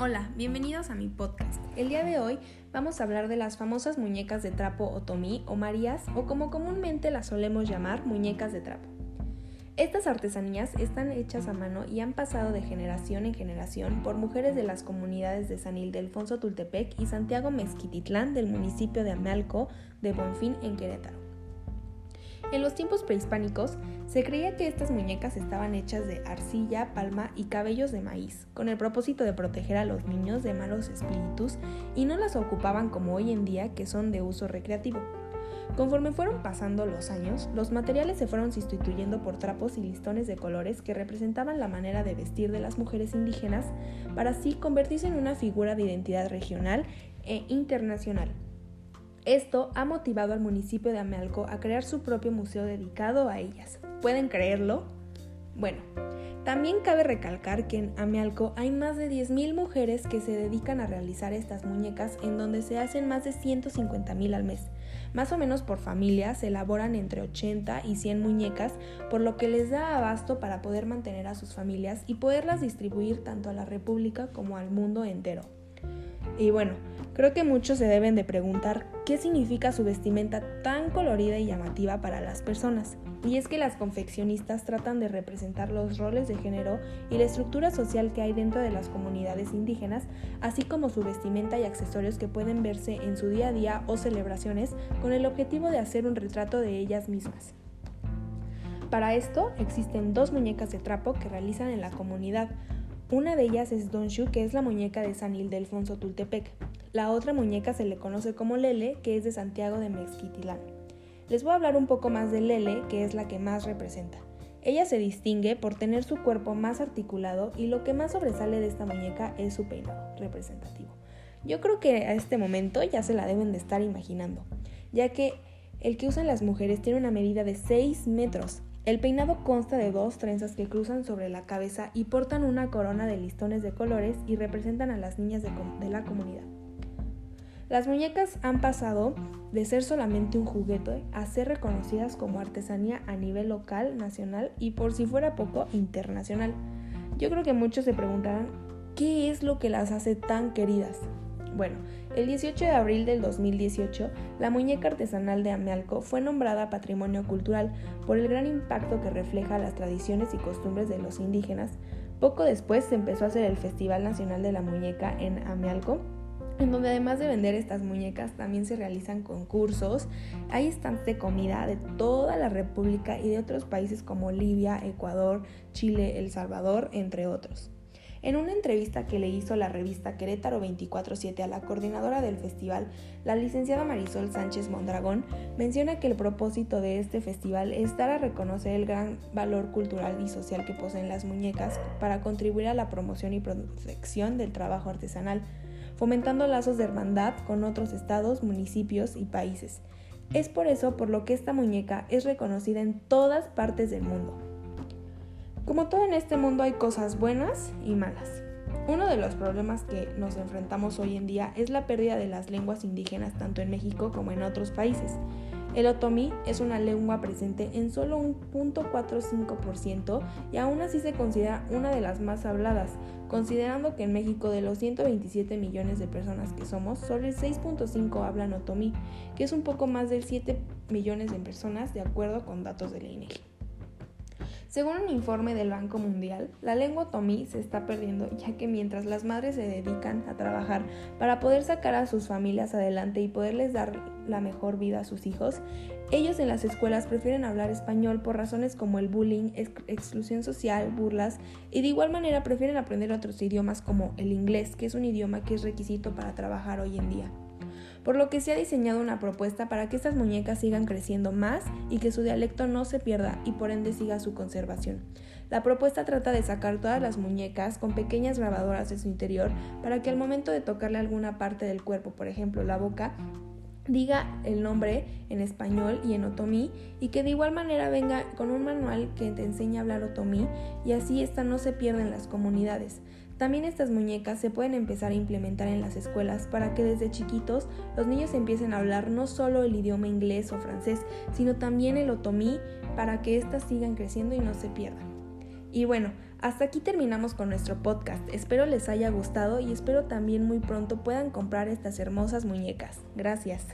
Hola, bienvenidos a mi podcast. El día de hoy vamos a hablar de las famosas muñecas de trapo otomí o marías o como comúnmente las solemos llamar muñecas de trapo. Estas artesanías están hechas a mano y han pasado de generación en generación por mujeres de las comunidades de San Ildefonso Tultepec y Santiago Mezquititlán del municipio de Amealco de Bonfín en Querétaro. En los tiempos prehispánicos se creía que estas muñecas estaban hechas de arcilla, palma y cabellos de maíz, con el propósito de proteger a los niños de malos espíritus y no las ocupaban como hoy en día que son de uso recreativo. Conforme fueron pasando los años, los materiales se fueron sustituyendo por trapos y listones de colores que representaban la manera de vestir de las mujeres indígenas para así convertirse en una figura de identidad regional e internacional. Esto ha motivado al municipio de Amealco a crear su propio museo dedicado a ellas. ¿Pueden creerlo? Bueno, también cabe recalcar que en Amealco hay más de 10.000 mujeres que se dedican a realizar estas muñecas en donde se hacen más de 150.000 al mes. Más o menos por familia se elaboran entre 80 y 100 muñecas, por lo que les da abasto para poder mantener a sus familias y poderlas distribuir tanto a la República como al mundo entero. Y bueno, creo que muchos se deben de preguntar qué significa su vestimenta tan colorida y llamativa para las personas. Y es que las confeccionistas tratan de representar los roles de género y la estructura social que hay dentro de las comunidades indígenas, así como su vestimenta y accesorios que pueden verse en su día a día o celebraciones con el objetivo de hacer un retrato de ellas mismas. Para esto existen dos muñecas de trapo que realizan en la comunidad, una de ellas es Donshu, que es la muñeca de San Ildefonso Tultepec. La otra muñeca se le conoce como Lele, que es de Santiago de Mezquitilán. Les voy a hablar un poco más de Lele, que es la que más representa. Ella se distingue por tener su cuerpo más articulado y lo que más sobresale de esta muñeca es su peinado representativo. Yo creo que a este momento ya se la deben de estar imaginando, ya que el que usan las mujeres tiene una medida de 6 metros el peinado consta de dos trenzas que cruzan sobre la cabeza y portan una corona de listones de colores y representan a las niñas de, la comunidad. Las muñecas han pasado de ser solamente un juguete a ser reconocidas como artesanía a nivel local, nacional y por si fuera poco, internacional. Yo creo que muchos se preguntarán qué es lo que las hace tan queridas. Bueno, el 18 de abril del 2018, la muñeca artesanal de Amealco fue nombrada Patrimonio Cultural por el gran impacto que refleja las tradiciones y costumbres de los indígenas. Poco después se empezó a hacer el Festival Nacional de la Muñeca en Amealco, en donde además de vender estas muñecas también se realizan concursos. Hay stands de comida de toda la República y de otros países como Libia, Ecuador, Chile, El Salvador, entre otros. En una entrevista que le hizo la revista Querétaro 24-7 a la coordinadora del festival, la licenciada Marisol Sánchez Mondragón menciona que el propósito de este festival es dar a reconocer el gran valor cultural y social que poseen las muñecas para contribuir a la promoción y protección del trabajo artesanal, fomentando lazos de hermandad con otros estados, municipios y países. Es por eso por lo que esta muñeca es reconocida en todas partes del mundo. Como todo en este mundo hay cosas buenas y malas. Uno de los problemas que nos enfrentamos hoy en día es la pérdida de las lenguas indígenas tanto en México como en otros países. El otomí es una lengua presente en solo un 0.45% y aún así se considera una de las más habladas, considerando que en México de los 127 millones de personas que somos, solo el 6.5 hablan otomí, que es un poco más de 7 millones de personas de acuerdo con datos de la INEGI. Según un informe del Banco Mundial, la lengua otomí se está perdiendo ya que mientras las madres se dedican a trabajar para poder sacar a sus familias adelante y poderles dar la mejor vida a sus hijos, ellos en las escuelas prefieren hablar español por razones como el bullying, exclusión social, burlas y de igual manera prefieren aprender otros idiomas como el inglés, que es un idioma que es requisito para trabajar hoy en día por lo que se ha diseñado una propuesta para que estas muñecas sigan creciendo más y que su dialecto no se pierda y por ende siga su conservación. La propuesta trata de sacar todas las muñecas con pequeñas grabadoras de su interior para que al momento de tocarle alguna parte del cuerpo, por ejemplo la boca, diga el nombre en español y en otomí y que de igual manera venga con un manual que te enseñe a hablar otomí y así esta no se pierda en las comunidades. También estas muñecas se pueden empezar a implementar en las escuelas para que desde chiquitos los niños empiecen a hablar no solo el idioma inglés o francés, sino también el otomí para que éstas sigan creciendo y no se pierdan. Y bueno, hasta aquí terminamos con nuestro podcast. Espero les haya gustado y espero también muy pronto puedan comprar estas hermosas muñecas. Gracias.